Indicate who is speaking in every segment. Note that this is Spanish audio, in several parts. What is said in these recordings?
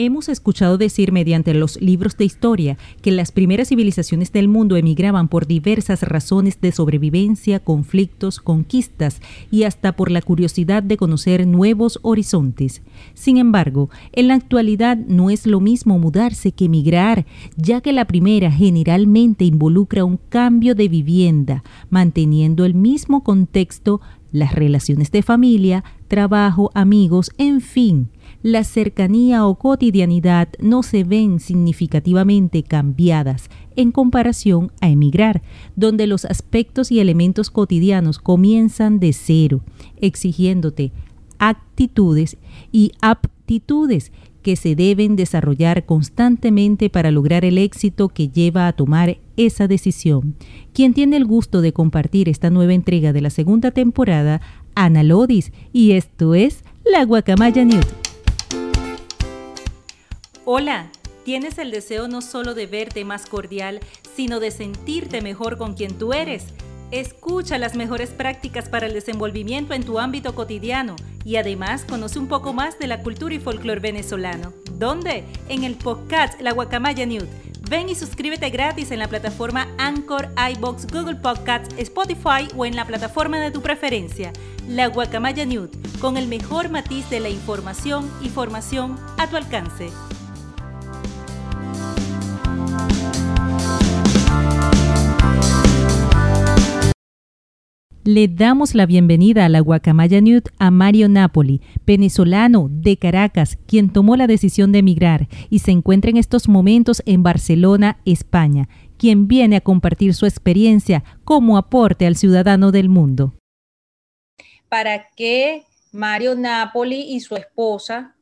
Speaker 1: Hemos escuchado decir mediante los libros de historia que las primeras civilizaciones del mundo emigraban por diversas razones de sobrevivencia, conflictos, conquistas y hasta por la curiosidad de conocer nuevos horizontes. Sin embargo, en la actualidad no es lo mismo mudarse que emigrar, ya que la primera generalmente involucra un cambio de vivienda, manteniendo el mismo contexto, las relaciones de familia, trabajo, amigos, en fin la cercanía o cotidianidad no se ven significativamente cambiadas en comparación a emigrar, donde los aspectos y elementos cotidianos comienzan de cero, exigiéndote actitudes y aptitudes que se deben desarrollar constantemente para lograr el éxito que lleva a tomar esa decisión. Quien tiene el gusto de compartir esta nueva entrega de la segunda temporada, Ana Lodis, y esto es La Guacamaya News. Hola, ¿tienes el deseo no solo de verte más cordial, sino de sentirte mejor con quien tú eres? Escucha las mejores prácticas para el desenvolvimiento en tu ámbito cotidiano y además conoce un poco más de la cultura y folclore venezolano. ¿Dónde? En el podcast La Guacamaya Nude. Ven y suscríbete gratis en la plataforma Anchor, iBox, Google Podcasts, Spotify o en la plataforma de tu preferencia. La Guacamaya Nude, con el mejor matiz de la información y formación a tu alcance. Le damos la bienvenida a la Guacamaya Newt a Mario Napoli, venezolano de Caracas, quien tomó la decisión de emigrar y se encuentra en estos momentos en Barcelona, España, quien viene a compartir su experiencia como aporte al ciudadano del mundo.
Speaker 2: Para que Mario Napoli y su esposa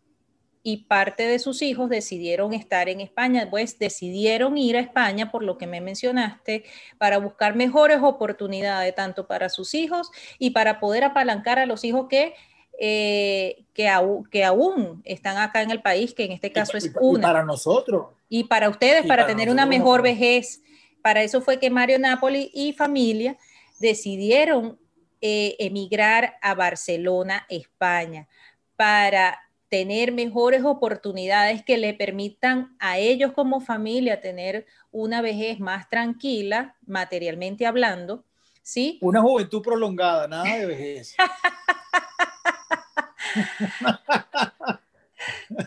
Speaker 2: y parte de sus hijos decidieron estar en España, pues decidieron ir a España, por lo que me mencionaste, para buscar mejores oportunidades, tanto para sus hijos y para poder apalancar a los hijos que, eh, que, que, aún están acá en el país, que en este caso es una. Y
Speaker 3: para nosotros.
Speaker 2: Y para ustedes, para, tener una mejor vejez. Para eso fue que Mario Napoli y familia decidieron eh, emigrar a Barcelona, España, para tener mejores oportunidades que le permitan a ellos como familia tener una vejez más tranquila, materialmente hablando, ¿sí?
Speaker 3: Una juventud prolongada, nada de vejez.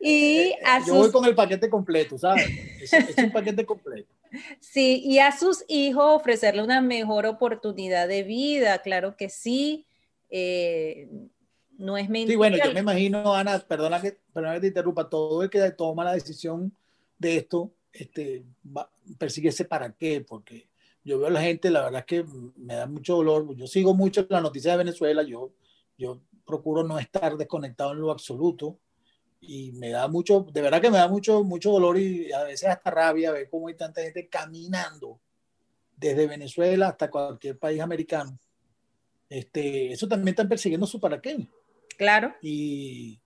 Speaker 2: y a
Speaker 3: Yo voy con el paquete completo, ¿sabes? Es, un paquete completo.
Speaker 2: Sí, y a sus hijos ofrecerle una mejor oportunidad de vida, claro que sí. Eh, no es mentira.
Speaker 3: Sí, bueno, yo me imagino, Ana, perdona que, perdona que te interrumpa, todo el que toma la decisión de esto, este, persigue ese para qué, porque yo veo a la gente, la verdad es que me da mucho dolor, yo sigo mucho la noticia de Venezuela, yo, yo procuro no estar desconectado en lo absoluto, y me da mucho, de verdad que me da mucho, mucho dolor y a veces hasta rabia ver cómo hay tanta gente caminando desde Venezuela hasta cualquier país americano. Este, eso también están persiguiendo su para qué.
Speaker 2: Claro.
Speaker 3: Y,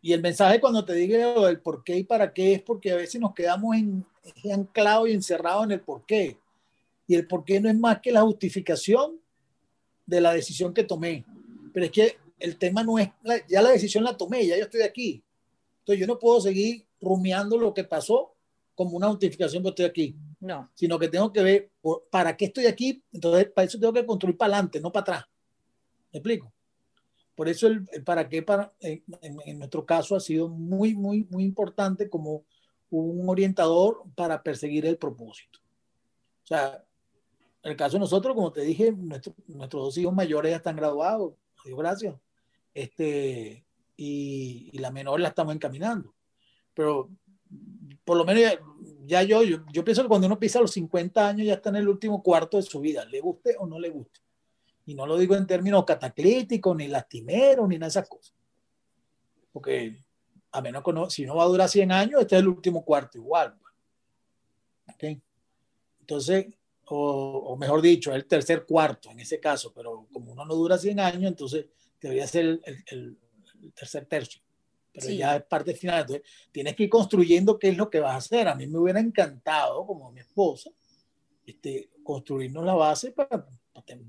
Speaker 3: y el mensaje cuando te digo el por qué y para qué es porque a veces nos quedamos en, anclados y encerrados en el por qué. Y el por qué no es más que la justificación de la decisión que tomé. Pero es que el tema no es, ya la decisión la tomé, ya yo estoy aquí. Entonces yo no puedo seguir rumiando lo que pasó como una justificación que estoy aquí.
Speaker 2: No.
Speaker 3: Sino que tengo que ver para qué estoy aquí. Entonces para eso tengo que construir para adelante, no para atrás. ¿Me explico? Por eso el, para qué para, en, nuestro caso ha sido muy, muy, muy importante como un orientador para perseguir el propósito. O sea, en el caso de nosotros, como te dije, nuestros dos hijos mayores ya están graduados, Dios gracias, este, y, y, la menor la estamos encaminando. Pero por lo menos ya, yo, yo, yo pienso que cuando uno pisa los 50 años ya está en el último cuarto de su vida, le guste o no le guste. Y no lo digo en términos cataclíticos, ni lastimeros, ni nada de esas cosas. Porque a menos que no, si no va a durar 100 años, este es el último cuarto igual. ¿Okay? Entonces, o, mejor dicho, el tercer cuarto en ese caso, pero como uno no dura 100 años, entonces debería ser el, el, tercer tercio. Pero ya es parte final. Entonces, tienes que ir construyendo qué es lo que vas a hacer. A mí me hubiera encantado, como mi esposa, este, construirnos la base para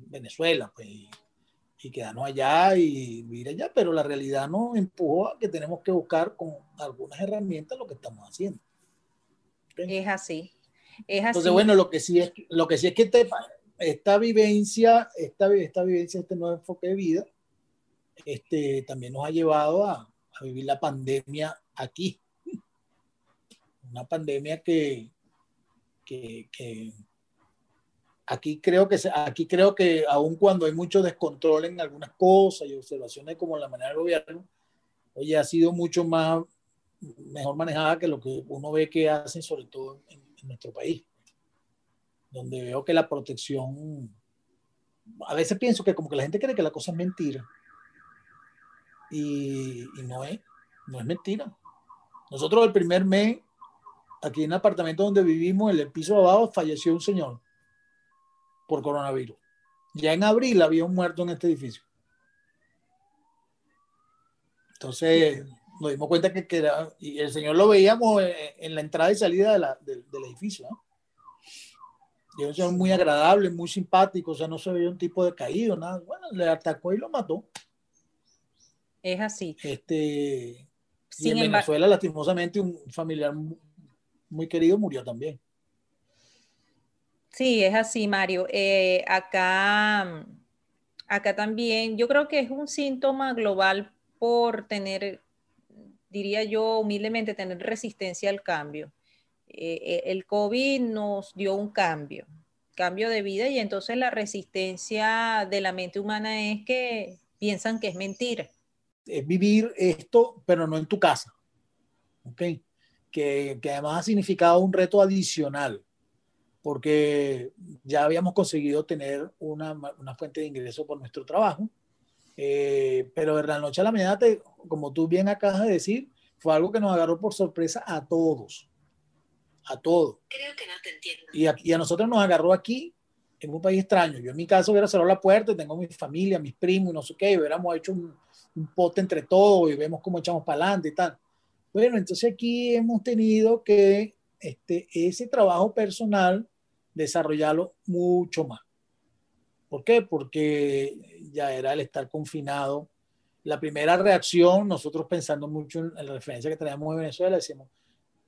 Speaker 3: Venezuela, pues, y quedarnos allá y vivir allá, pero la realidad nos empujó a que tenemos que buscar con algunas herramientas lo que estamos haciendo.
Speaker 1: Es así. Es así.
Speaker 3: Entonces, bueno, lo que sí es, lo que sí es que esta vivencia, esta, esta vivencia, este nuevo enfoque de vida, este, también nos ha llevado a, a vivir la pandemia aquí. Una pandemia que, que, que aquí creo que aquí creo que aun cuando hay mucho descontrol en algunas cosas y observaciones como la manera del gobierno, oye, ha sido mucho más mejor manejada que lo que uno ve que hacen sobre todo en, nuestro país, donde veo que la protección, a veces pienso que como que la gente cree que la cosa es mentira y, y no es, no es mentira. Nosotros el primer mes, aquí en el apartamento donde vivimos, en el piso abajo, falleció un señor por coronavirus. Ya en abril había un muerto en este edificio. Entonces nos dimos cuenta que, era, y el señor lo veíamos en, la entrada y salida del edificio. Y un señor muy agradable, muy simpático, o sea, no se veía un tipo de caído, nada. Bueno, le atacó y lo mató.
Speaker 1: Es así.
Speaker 3: Este, y en Venezuela, lastimosamente, un familiar muy querido murió también.
Speaker 1: Sí, es así, Mario. Eh, acá, acá también, yo creo que es un síntoma global por tener, diría yo humildemente, tener resistencia al cambio. Eh, eh, el COVID nos dio un cambio, cambio de vida y entonces la resistencia de la mente humana es que piensan que es mentira.
Speaker 3: Es vivir esto, pero no en tu casa. ¿okay? Que, que además ha significado un reto adicional porque ya habíamos conseguido tener una, una fuente de ingreso por nuestro trabajo, eh, pero de la noche a la mañana, como tú bien acabas de decir, fue algo que nos agarró por sorpresa a todos, a todos.
Speaker 1: Creo que no te entiendo.
Speaker 3: Y a, y a nosotros nos agarró aquí, en un país extraño. Yo en mi caso hubiera cerrado la puerta, tengo mi familia, mis primos y no sé qué, y hubiéramos hecho un, un pote entre todos y vemos cómo echamos para adelante y tal. Bueno, entonces aquí hemos tenido que este, ese trabajo personal desarrollarlo mucho más. ¿Por qué? Porque ya era el estar confinado. La primera reacción, nosotros pensando mucho en la referencia que tenemos de Venezuela, decimos,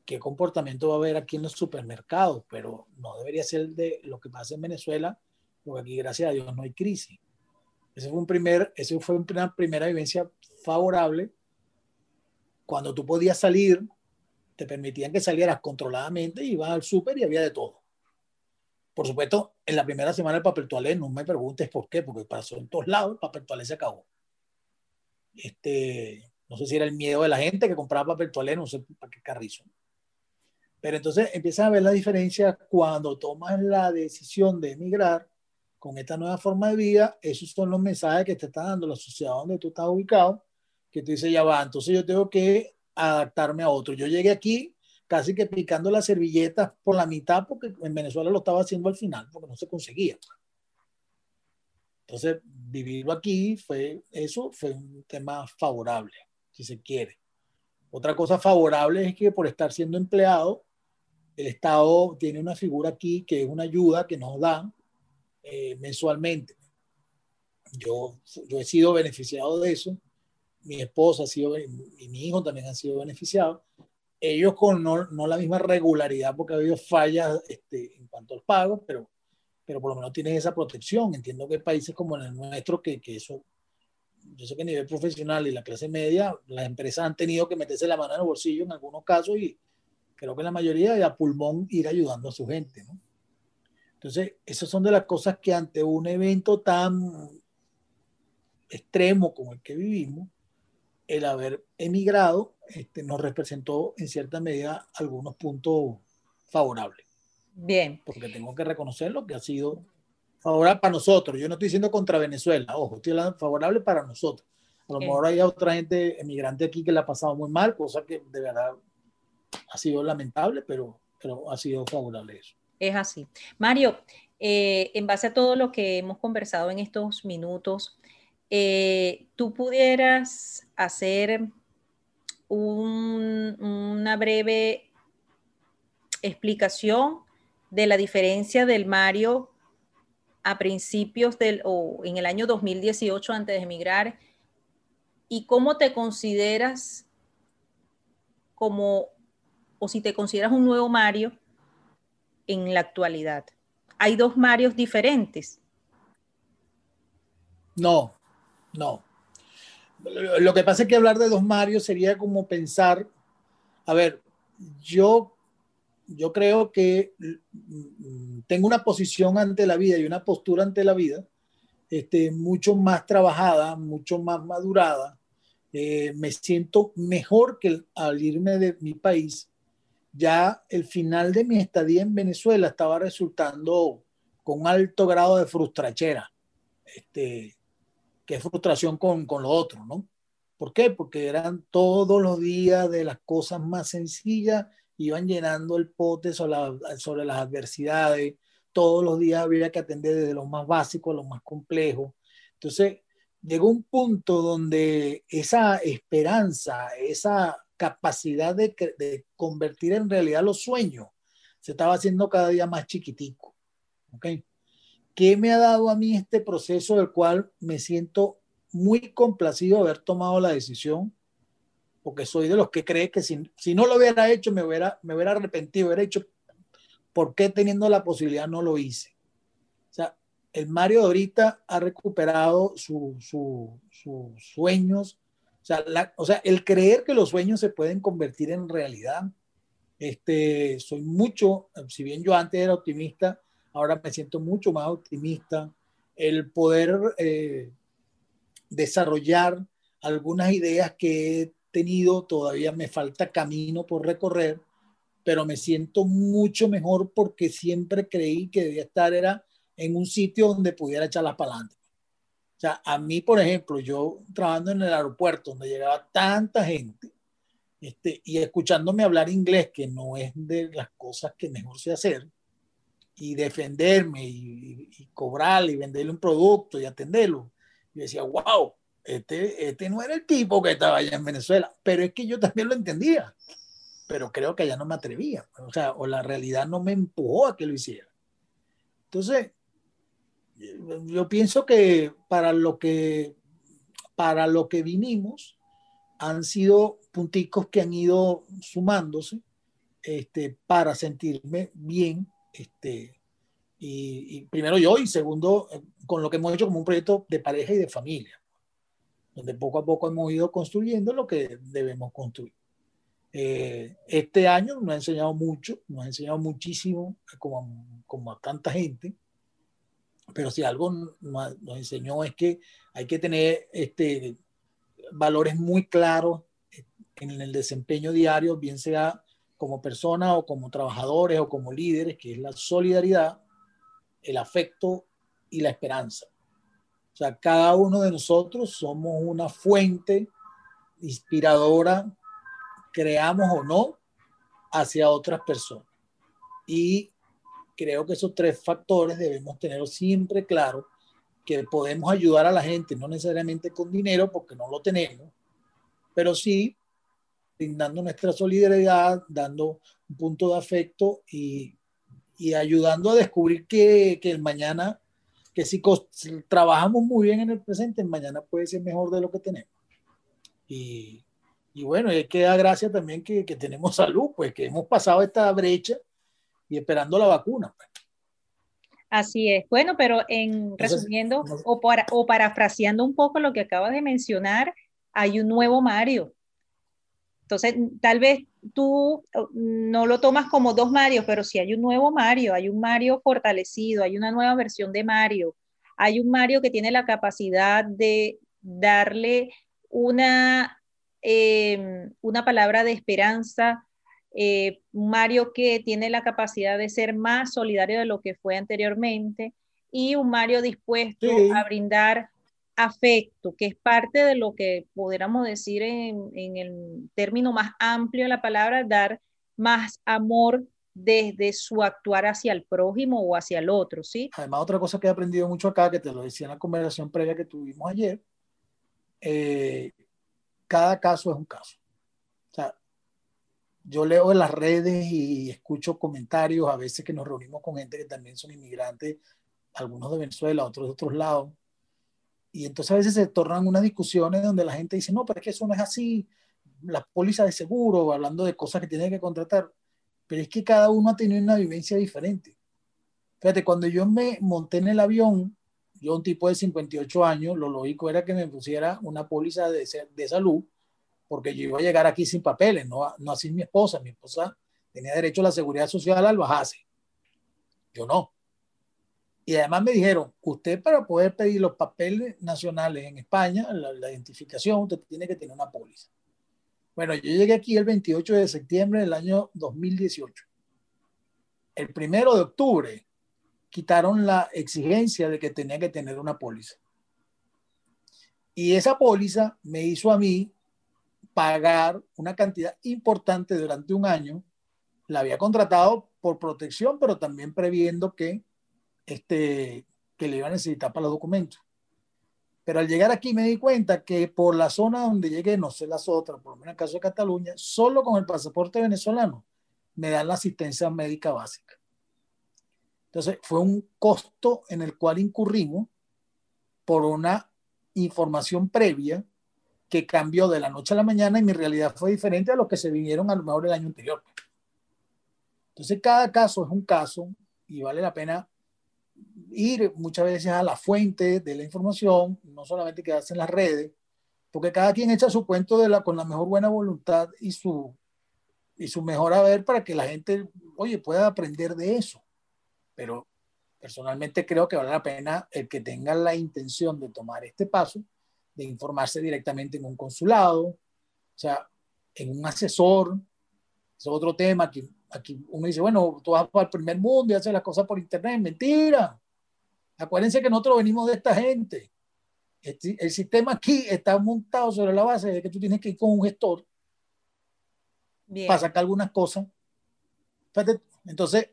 Speaker 3: ¿qué comportamiento va a haber aquí en los supermercados? Pero no debería ser de lo que pasa en Venezuela, porque aquí, gracias a Dios, no hay crisis. Ese fue, un primer, ese fue una primera vivencia favorable. Cuando tú podías salir, te permitían que salieras controladamente, ibas al súper y había de todo. Por supuesto, en la primera semana el papel toalé, no me preguntes por qué, porque pasó en todos lados, el papel toalé se acabó. Este, no sé si era el miedo de la gente que compraba papel toalé, no sé para qué carrizo. Pero entonces empiezas a ver la diferencia cuando tomas la decisión de emigrar con esta nueva forma de vida. Esos son los mensajes que te está dando la sociedad donde tú estás ubicado, que tú dices, ya va, entonces yo tengo que adaptarme a otro. Yo llegué aquí casi que picando las servilletas por la mitad, porque en Venezuela lo estaba haciendo al final, porque no se conseguía. Entonces, vivirlo aquí fue, eso fue un tema favorable, si se quiere. Otra cosa favorable es que por estar siendo empleado, el Estado tiene una figura aquí que es una ayuda que nos da eh, mensualmente. Yo, yo he sido beneficiado de eso, mi esposa ha sido, y mi hijo también han sido beneficiados, ellos con no, no, la misma regularidad porque ha habido fallas este, en cuanto al pago, pero, pero por lo menos tienen esa protección. Entiendo que hay países como el nuestro que, que eso, yo sé que a nivel profesional y la clase media, las empresas han tenido que meterse la mano en el bolsillo en algunos casos y creo que la mayoría de a pulmón ir ayudando a su gente. ¿no? Entonces, esas son de las cosas que ante un evento tan extremo como el que vivimos, el haber emigrado este, nos representó en cierta medida algunos puntos favorables.
Speaker 1: Bien.
Speaker 3: Porque tengo que reconocerlo que ha sido favorable para nosotros. Yo no estoy diciendo contra Venezuela, ojo, estoy hablando favorable para nosotros. A lo mejor hay otra gente emigrante aquí que le ha pasado muy mal, cosa que de verdad ha sido lamentable, pero, pero ha sido favorable eso.
Speaker 1: Es así. Mario, eh, en base a todo lo que hemos conversado en estos minutos, eh, tú pudieras hacer una breve explicación de la diferencia del Mario a principios del, o en el año 2018 antes de emigrar, y cómo te consideras como, o si te consideras un nuevo Mario en la actualidad. Hay dos Marios diferentes.
Speaker 3: No, no. Lo que pasa es que hablar de dos Marios sería como pensar, a ver, yo, yo creo que mm, tengo una posición ante la vida y una postura ante la vida este, mucho más trabajada, mucho más madurada. Eh, me siento mejor que al irme de mi país. Ya el final de mi estadía en Venezuela estaba resultando con alto grado de frustrachera. Este, que frustración con, con lo otro, ¿no? ¿Por qué? Porque eran todos los días de las cosas más sencillas, iban llenando el pote sobre, las adversidades, todos los días había que atender desde lo más básico a lo más complejo. Entonces, llegó un punto donde esa esperanza, esa capacidad de, de, convertir en realidad los sueños, se estaba haciendo cada día más chiquitico. ¿okay? ¿Qué me ha dado a mí este proceso del cual me siento muy complacido de haber tomado la decisión? Porque soy de los que cree que si, si no lo hubiera hecho, me hubiera, me hubiera arrepentido, hubiera hecho, ¿por qué teniendo la posibilidad no lo hice? O sea, el Mario de ahorita ha recuperado sus sueños, o sea, o sea, el creer que los sueños se pueden convertir en realidad. Este, soy mucho, si bien yo antes era optimista, ahora me siento mucho más optimista. El poder eh, desarrollar algunas ideas que he tenido, todavía me falta camino por recorrer, pero me siento mucho mejor porque siempre creí que debía estar era en un sitio donde pudiera echarlas para adelante. O sea, a mí, por ejemplo, yo trabajando en el aeropuerto donde llegaba tanta gente este, y escuchándome hablar inglés, que no es de las cosas que mejor sé hacer, y defenderme y, y, cobrarle y venderle un producto y atenderlo. Yo decía, wow, este, este no era el tipo que estaba allá en Venezuela, pero es que yo también lo entendía, pero creo que allá no me atrevía, o sea, o la realidad no me empujó a que lo hiciera. Entonces, yo pienso que para lo que, para lo que vinimos han sido punticos que han ido sumándose este, para sentirme bien este, y, primero yo y segundo eh, con lo que hemos hecho como un proyecto de pareja y de familia, donde poco a poco hemos ido construyendo lo que debemos construir. Eh, este año nos ha enseñado mucho, nos ha enseñado muchísimo, como, como a tanta gente, pero si algo nos, enseñó es que hay que tener este, valores muy claros en el desempeño diario, bien sea como persona o como trabajadores o como líderes, que es la solidaridad, el afecto y la esperanza. O sea, cada uno de nosotros somos una fuente inspiradora, creamos o no, hacia otras personas. Y creo que esos tres factores debemos tener siempre claro, que podemos ayudar a la gente, no necesariamente con dinero, porque no lo tenemos, pero sí brindando nuestra solidaridad, dando un punto de afecto y, y ayudando a descubrir que, que, el mañana, que si, trabajamos muy bien en el presente, el mañana puede ser mejor de lo que tenemos. Y, y bueno, es que da gracia también que, que, tenemos salud, pues que hemos pasado esta brecha y esperando la vacuna. Pues.
Speaker 1: Así es. Bueno, pero en resumiendo o, para, o parafraseando un poco lo que acabas de mencionar, hay un nuevo Mario entonces, tal vez tú oh, no lo tomas como dos Marios, pero si hay un nuevo Mario, hay un Mario fortalecido, hay una nueva versión de Mario, hay un Mario que tiene la capacidad de darle una, em, una palabra de esperanza, eh, Mario que tiene la capacidad de ser más solidario de lo que fue anteriormente y un Mario dispuesto a brindar afecto, que es parte de lo que pudiéramos decir en, el término más amplio de la palabra, dar más amor desde su actuar hacia el prójimo o hacia el otro, ¿sí?
Speaker 3: Además, otra cosa que he aprendido mucho acá, que te lo decía en la conversación previa que tuvimos ayer, eh, cada caso es un caso. O sea, yo leo en las redes y escucho comentarios a veces que nos reunimos con gente que también son inmigrantes algunos de Venezuela, otros de otros lados. Y entonces a veces se tornan unas discusiones donde la gente dice, no, pero es que eso no es así, las pólizas de seguro, hablando de cosas que tiene que contratar, pero es que cada uno ha tenido una vivencia diferente. Fíjate, cuando yo me monté en el avión, yo un tipo de 58 años, lo lógico era que me pusiera una póliza de, de salud, porque yo iba a llegar aquí sin papeles, no, no así mi esposa, mi esposa tenía derecho a la seguridad social al bajarse. Yo no. Y además me dijeron, usted para poder pedir los papeles nacionales en España, la, identificación, usted tiene que tener una póliza. Bueno, yo llegué aquí el 28 de septiembre del año 2018. El primero de octubre quitaron la exigencia de que tenía que tener una póliza. Y esa póliza me hizo a mí pagar una cantidad importante durante un año. La había contratado por protección, pero también previendo que, este, que le iba a necesitar para los documentos. Pero al llegar aquí me di cuenta que por la zona donde llegué, no sé las otras, por lo menos en el caso de Cataluña, solo con el pasaporte venezolano me dan la asistencia médica básica. Entonces, fue un costo en el cual incurrimos por una información previa que cambió de la noche a la mañana y mi realidad fue diferente a lo que se vinieron a lo mejor el año anterior. Entonces, cada caso es un caso y vale la pena ir muchas veces a la fuente de la información, no solamente quedarse en las redes, porque cada quien echa su cuento de la, con la mejor buena voluntad y su, y su mejor haber para que la gente, oye, pueda aprender de eso pero personalmente creo que vale la pena el que tenga la intención de tomar este paso, de informarse directamente en un consulado, o sea, en un asesor. Es otro tema que aquí uno dice, bueno, tú vas para el primer mundo y haces las cosas por internet. Mentira. Acuérdense que nosotros venimos de esta gente. El, sistema aquí está montado sobre la base de que tú tienes que ir con un gestor para sacar algunas cosas. Entonces,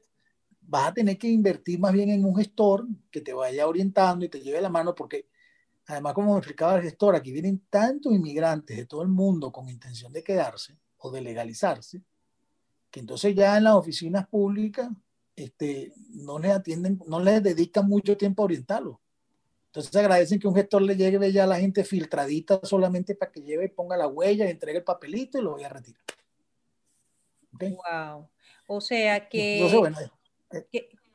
Speaker 3: vas a tener que invertir más bien en un gestor que te vaya orientando y te lleve la mano, porque además, como me explicaba el gestor, aquí vienen tantos inmigrantes de todo el mundo con intención de quedarse o de legalizarse, que entonces ya en las oficinas públicas este, no les atienden, no les dedican mucho tiempo a orientarlo. Entonces agradecen que un gestor le llegue ya a la gente filtradita solamente para que lleve y ponga la huella, entregue el papelito y lo vaya a retirar.
Speaker 1: Wow. O sea que. Entonces, bueno,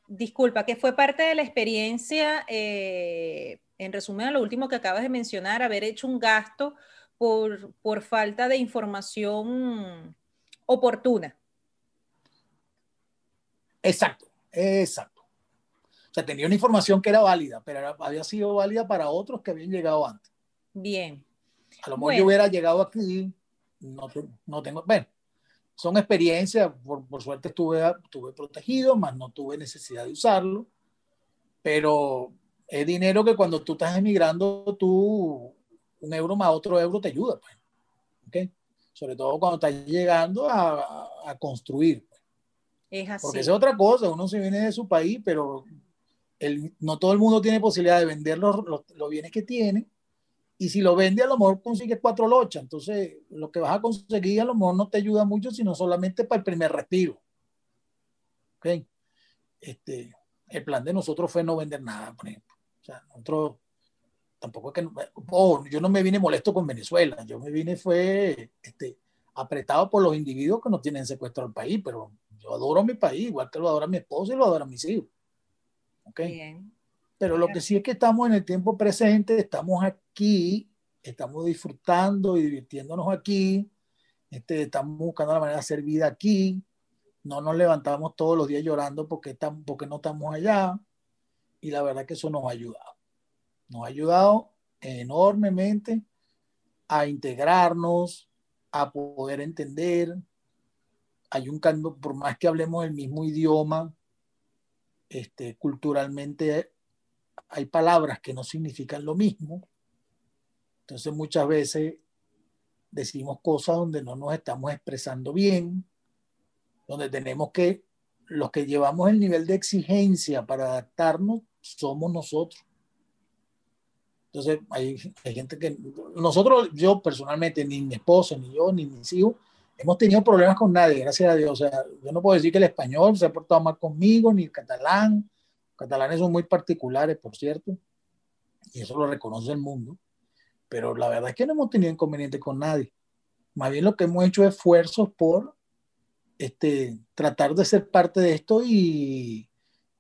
Speaker 1: disculpa, que fue parte de la experiencia, eh, en resumen a lo último que acabas de mencionar, haber hecho un gasto por, por falta de información oportuna.
Speaker 3: Exacto, exacto. O sea, tenía una información que era válida, pero había sido válida para otros que habían llegado antes.
Speaker 1: Bien.
Speaker 3: A lo mejor yo hubiera llegado aquí, no, no tengo, bueno, son experiencias, por, por, suerte estuve, estuve protegido, más no tuve necesidad de usarlo, pero es dinero que cuando tú estás emigrando, tú, un euro más otro euro te ayuda, pues. ¿okay? Sobre todo cuando estás llegando a, a construir.
Speaker 1: Es así.
Speaker 3: Porque es otra cosa, uno se viene de su país, pero el, no todo el mundo tiene posibilidad de vender los, los, los bienes que tiene y si lo vende, a lo mejor consigues cuatro lochas. Entonces, lo que vas a conseguir a lo mejor no te ayuda mucho, sino solamente para el primer respiro. ¿Ok? Este, el plan de nosotros fue no vender nada, por ejemplo. O sea, nosotros tampoco es que. Oh, yo no me vine molesto con Venezuela. Yo me vine, fue este, apretado por los individuos que nos tienen secuestrado el país, pero yo adoro mi país, igual que lo adora mi esposo y lo adora mis hijos. ¿Ok? Bien. Pero lo que sí es que estamos en el tiempo presente, estamos aquí, estamos disfrutando y divirtiéndonos aquí, este, estamos buscando la manera de hacer vida aquí, no nos levantamos todos los días llorando porque, estamos, porque no estamos allá, y la verdad que eso nos ha ayudado. Nos ha ayudado enormemente a integrarnos, a poder entender. Hay un cambio, por más que hablemos el mismo idioma, este, culturalmente hay palabras que no significan lo mismo. Entonces muchas veces decimos cosas donde no nos estamos expresando bien, donde tenemos que, los que llevamos el nivel de exigencia para adaptarnos, somos nosotros. Entonces hay, hay gente que, nosotros, yo personalmente, ni mi esposa, ni yo, ni mis hijos, hemos tenido problemas con nadie, gracias a Dios. O sea, yo no puedo decir que el español se ha portado mal conmigo, ni el catalán, catalanes son muy particulares, por cierto, y eso lo reconoce el mundo, pero la verdad es que no hemos tenido inconveniente con nadie. Más bien lo que hemos hecho es esfuerzos por este, tratar de ser parte de esto y,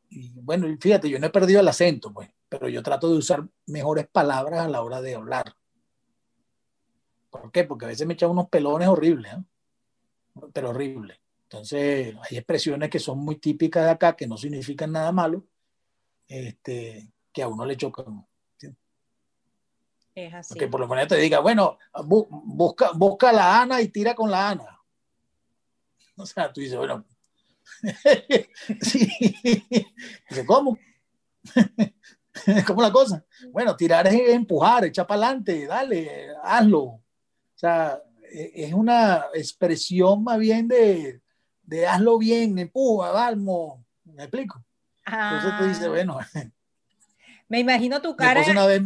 Speaker 3: y, bueno, fíjate, yo no he perdido el acento, pues, pero yo trato de usar mejores palabras a la hora de hablar. ¿Por qué? Porque a veces me echan unos pelones horribles, ¿eh? Pero horribles. Entonces, hay expresiones que son muy típicas de acá, que no significan nada malo, este, que a uno le chocan.
Speaker 1: Es así.
Speaker 3: Que por lo menos te diga, bueno, bu busca, busca la Ana y tira con la Ana. O sea, tú dices, bueno, sí. Dice, ¿cómo? ¿Cómo la cosa? Bueno, tirar es empujar, echar para adelante, dale, hazlo. O sea, es una expresión más bien de, de hazlo bien, empuja, vamos. ¿Me explico? Entonces tú dices, ah. bueno.
Speaker 1: Me imagino tu cara.
Speaker 3: Una vez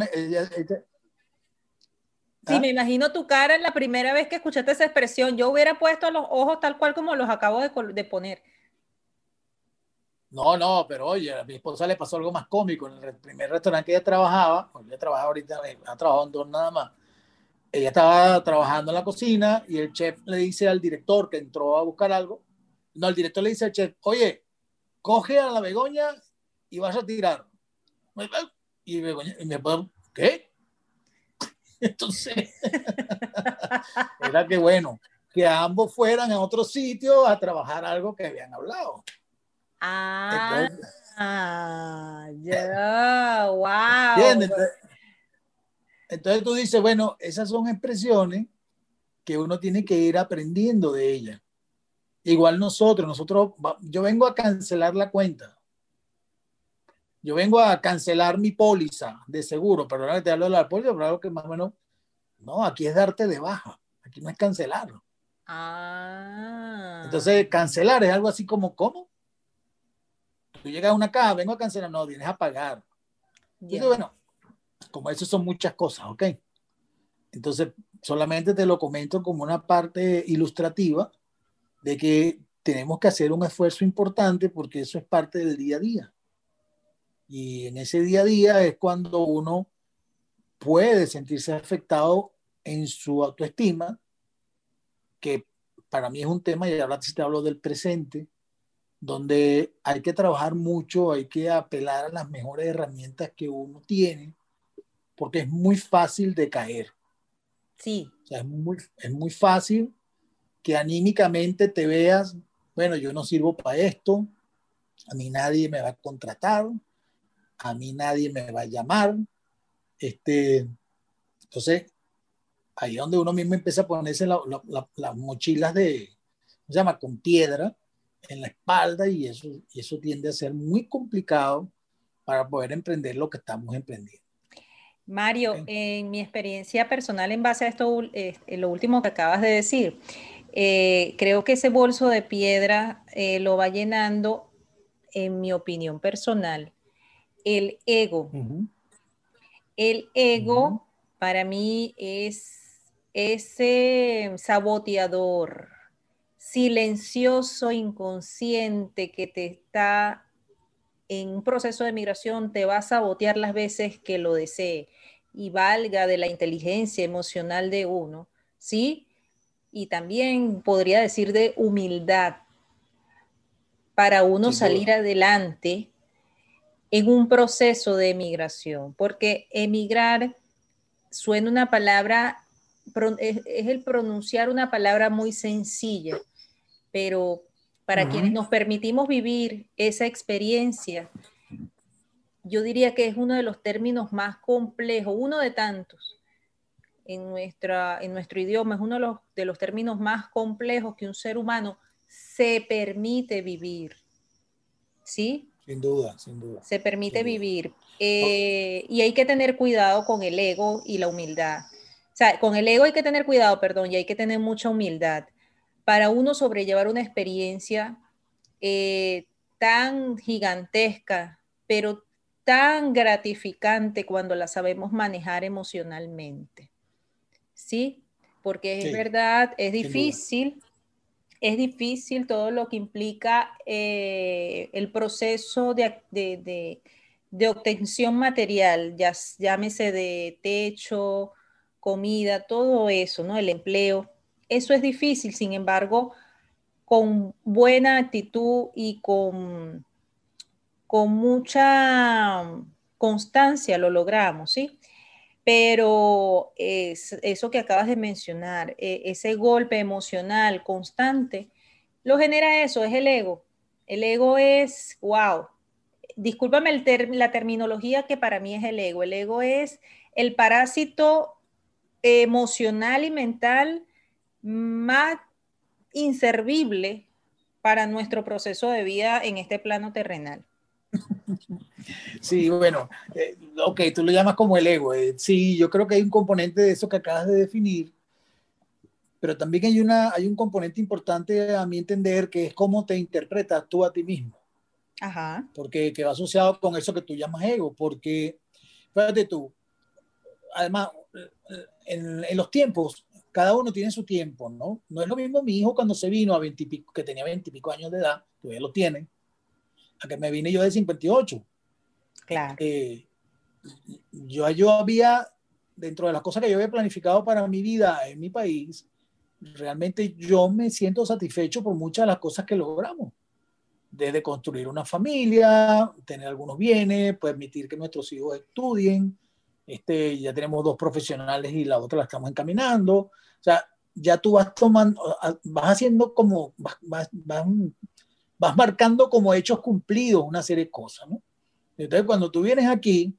Speaker 1: Sí, ¿Ah? me imagino tu cara en la primera vez que escuchaste esa expresión. Yo hubiera puesto los ojos tal cual como los acabo de, de poner.
Speaker 3: No, no, pero oye, a mi esposa le pasó algo más cómico. En el primer restaurante que ella trabajaba, porque ella trabaja ahorita, eh, ha trabajado en dos nada más. Ella estaba trabajando en la cocina y el chef le dice al director que entró a buscar algo. No, el director le dice al chef, oye, coge a la Begoña y vas a tirar. Y Begoña, y me ¿qué? Entonces, era que bueno, que ambos fueran a otro sitio a trabajar algo que habían hablado.
Speaker 1: Ah, ya, wow.
Speaker 3: Entonces, tú dices, bueno, esas son expresiones que uno tiene que ir aprendiendo de ellas. Igual nosotros, nosotros, yo vengo a cancelar la cuenta. Yo vengo a cancelar mi póliza de seguro, pero ahora te hablo de la póliza, pero algo que más o menos, no, aquí es darte de baja, aquí no es cancelar.
Speaker 1: Ah.
Speaker 3: Entonces, cancelar es algo así como, ¿cómo? Tú llegas a una caja, vengo a cancelar, no, vienes a pagar. Entonces, bueno, como eso son muchas cosas, ¿ok? Entonces, solamente te lo comento como una parte ilustrativa de que tenemos que hacer un esfuerzo importante porque eso es parte del día a día. Y en ese día a día es cuando uno puede sentirse afectado en su autoestima, que para mí es un tema, y ahora te hablo del presente, donde hay que trabajar mucho, hay que apelar a las mejores herramientas que uno tiene, porque es muy fácil de caer.
Speaker 1: Sí.
Speaker 3: O sea, es muy, es muy fácil que anímicamente te veas, bueno, yo no sirvo para esto, a mí nadie me va a contratar, a mí nadie me va a llamar. Este, entonces, ahí es donde uno mismo empieza a ponerse las mochilas de, se llama? Con piedra en la espalda y eso, y eso tiende a ser muy complicado para poder emprender lo que estamos emprendiendo.
Speaker 1: Mario, en mi experiencia personal en base a esto, eh, lo último que acabas de decir, eh, creo que ese bolso de piedra eh, lo va llenando, en mi opinión personal, el ego. El ego para mí es ese saboteador silencioso, inconsciente que te está en un proceso de migración, te va a sabotear las veces que lo desee y valga de la inteligencia emocional de uno, ¿sí? Y también podría decir de humildad para uno salir adelante en un proceso de emigración, porque emigrar suena una palabra, es, el pronunciar una palabra muy sencilla, pero para quienes nos permitimos vivir esa experiencia, yo diría que es uno de los términos más complejos, uno de tantos en, nuestra, en nuestro idioma, es uno de los, de los términos más complejos que un ser humano se permite vivir. ¿Sí?
Speaker 3: Sin duda, sin duda.
Speaker 1: Se permite vivir. Eh, y hay que tener cuidado con el ego y la humildad. O sea, con el ego hay que tener cuidado, perdón, y hay que tener mucha humildad para uno sobrellevar una experiencia eh, tan gigantesca, pero tan gratificante cuando la sabemos manejar emocionalmente. ¿Sí? Porque es verdad, es difícil es difícil todo lo que implica eh, el proceso de, de, obtención material, ya, llámese de techo, comida, todo eso, ¿no? El empleo. Eso es difícil, sin embargo, con buena actitud y con, con mucha constancia lo logramos, ¿sí? Pero eso que acabas de mencionar, e, ese golpe emocional constante, lo genera eso, es el ego. El ego es, wow, discúlpame la terminología que para mí es el ego. El ego es el parásito emocional y mental más inservible para nuestro proceso de vida en este plano terrenal.
Speaker 3: Sí, bueno, eh, ok, tú lo llamas como el ego. Eh, sí, yo creo que hay un componente de eso que acabas de definir, pero también hay, una, hay un componente importante a mi entender que es cómo te interpretas tú a ti mismo. Ajá. Porque que va asociado con eso que tú llamas ego, porque, fíjate tú, además, en, en los tiempos, cada uno tiene su tiempo, ¿no? No es lo mismo mi hijo cuando se vino a 20 pico, que tenía 20 y pico años de edad, todavía lo tienen, a que me vine yo de 58.
Speaker 1: Claro.
Speaker 3: Eh, yo, yo había, dentro de las cosas que yo había planificado para mi vida en mi país, realmente yo me siento satisfecho por muchas de las cosas que logramos. Desde construir una familia, tener algunos bienes, permitir que nuestros hijos estudien. Este, ya tenemos dos profesionales y la otra la estamos encaminando. O sea, ya tú vas tomando, vas haciendo como, vas, vas, vas marcando como hechos cumplidos una serie de cosas, ¿no? Entonces, cuando tú vienes aquí,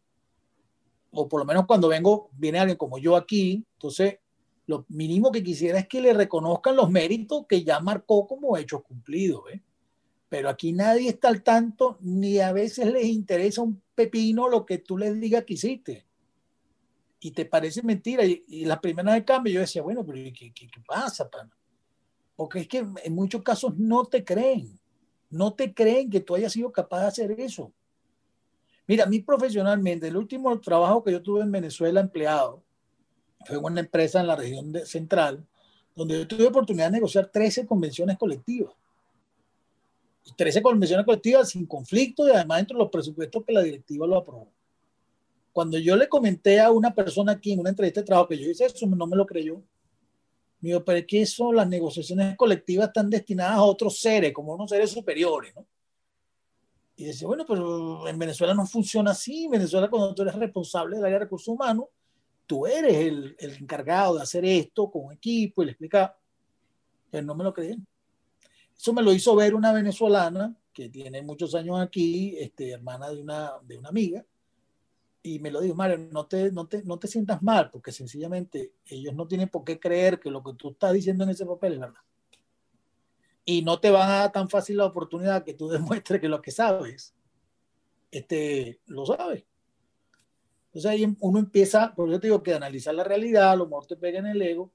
Speaker 3: o por lo menos cuando vengo, viene alguien como yo aquí, entonces lo mínimo que quisiera es que le reconozcan los méritos que ya marcó como hechos cumplidos, ¿eh? Pero aquí nadie está al tanto, ni a veces les interesa un pepino lo que tú les digas que hiciste. Y te parece mentira. Y, y la primera de cambio yo decía, bueno, pero ¿qué, qué, qué pasa, pana? Porque es que en muchos casos no te creen no te creen que tú hayas sido capaz de hacer eso. Mira, a mí profesionalmente, el último trabajo que yo tuve en Venezuela empleado fue en una empresa en la región central, donde yo tuve oportunidad de negociar 13 convenciones colectivas. 13 convenciones colectivas sin conflicto y además dentro de los presupuestos que la directiva lo aprobó. Cuando yo le comenté a una persona aquí en una entrevista de trabajo que yo hice eso, no me lo creyó. Digo, pero es que eso, las negociaciones colectivas están destinadas a otros seres, como unos seres superiores, ¿no? Y decía, bueno, pero en Venezuela no funciona así. En Venezuela, cuando tú eres responsable del área de recursos humanos, tú eres el, el encargado de hacer esto con un equipo y le explica. Pero no me lo creen. Eso me lo hizo ver una venezolana que tiene muchos años aquí, este, hermana de una, de una amiga, y me lo dijo, Mario, no te, no, te, no te sientas mal, porque sencillamente ellos no tienen por qué creer que lo que tú estás diciendo en ese papel es verdad. Y no te van a dar tan fácil la oportunidad que tú demuestres que lo que sabes, este, lo sabes. Entonces ahí uno empieza, por eso te digo que analizar la realidad, a lo mejor te pega en el ego,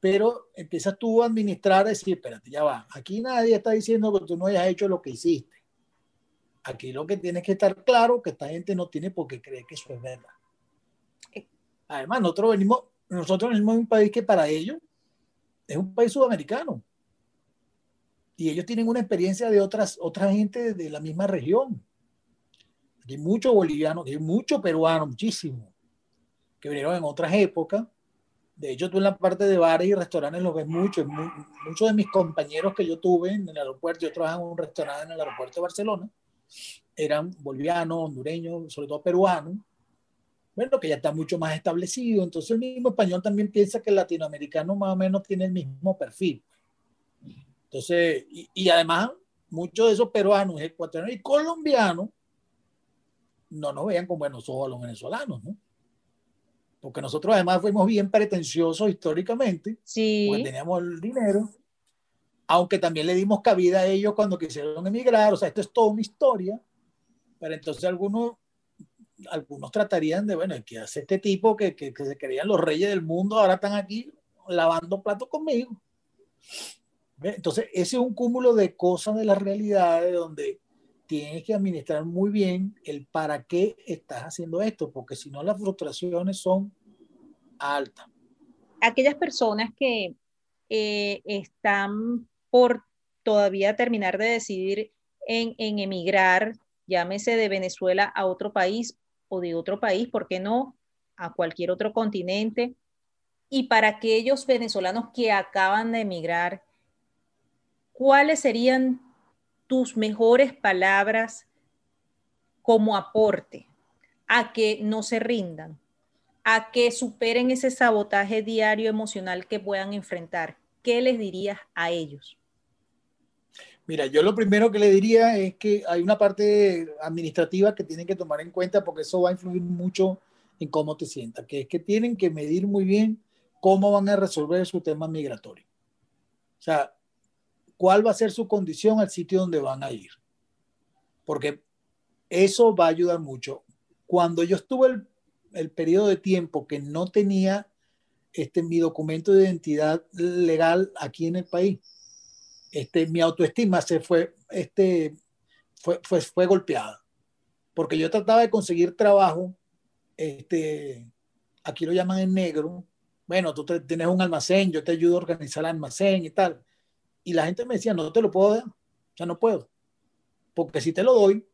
Speaker 3: pero empiezas tú a administrar, a decir, espérate, ya va, aquí nadie está diciendo que tú no hayas hecho lo que hiciste Aquí lo que tiene que estar claro que esta gente no tiene por qué creer que eso es verdad. Además, nosotros venimos, nosotros venimos de un país que para ellos es un país sudamericano. Y ellos tienen una experiencia de otras, otra gente de la misma región. hay muchos bolivianos, hay muchos peruanos, muchísimos, que vinieron en otras épocas. De hecho, tú en la parte de bares y restaurantes lo ves mucho. Muchos de mis compañeros que yo tuve en el aeropuerto, yo trabajaba en un restaurante en el aeropuerto de Barcelona, eran bolivianos, hondureños, sobre todo peruanos, bueno, que ya está mucho más establecido. Entonces el mismo español también piensa que el latinoamericano más o menos tiene el mismo perfil. Entonces, y, además, muchos de esos peruanos, ecuatorianos y colombianos no nos veían con buenos ojos a los venezolanos, ¿no? Porque nosotros además fuimos bien pretenciosos históricamente,
Speaker 1: sí.
Speaker 3: porque teníamos el dinero aunque también le dimos cabida a ellos cuando quisieron emigrar, o sea, esto es toda una historia, pero entonces algunos, algunos tratarían de, bueno, ¿qué hace este tipo que, que, se creían los reyes del mundo, ahora están aquí lavando platos conmigo? Entonces, ese es un cúmulo de cosas de la realidad de donde tienes que administrar muy bien el para qué estás haciendo esto, porque si no las frustraciones son altas.
Speaker 1: Aquellas personas que eh, están por todavía terminar de decidir en, emigrar, llámese de Venezuela a otro país o de otro país, ¿por qué no? A cualquier otro continente. Y para aquellos venezolanos que acaban de emigrar, ¿cuáles serían tus mejores palabras como aporte a que no se rindan, a que superen ese sabotaje diario emocional que puedan enfrentar? ¿Qué les dirías a ellos?
Speaker 3: Mira, yo lo primero que le diría es que hay una parte administrativa que tienen que tomar en cuenta porque eso va a influir mucho en cómo te sientas, que es que tienen que medir muy bien cómo van a resolver su tema migratorio. O sea, cuál va a ser su condición al sitio donde van a ir. Porque eso va a ayudar mucho. Cuando yo estuve el, el periodo de tiempo que no tenía este, mi documento de identidad legal aquí en el país, este, mi autoestima se fue, este, fue, fue, fue golpeada. Porque yo trataba de conseguir trabajo, este, aquí lo llaman en negro. Bueno, tú tienes un almacén, yo te ayudo a organizar el almacén y tal. Y la gente me decía, no te lo puedo dar, sea, no puedo. Porque si te lo doy,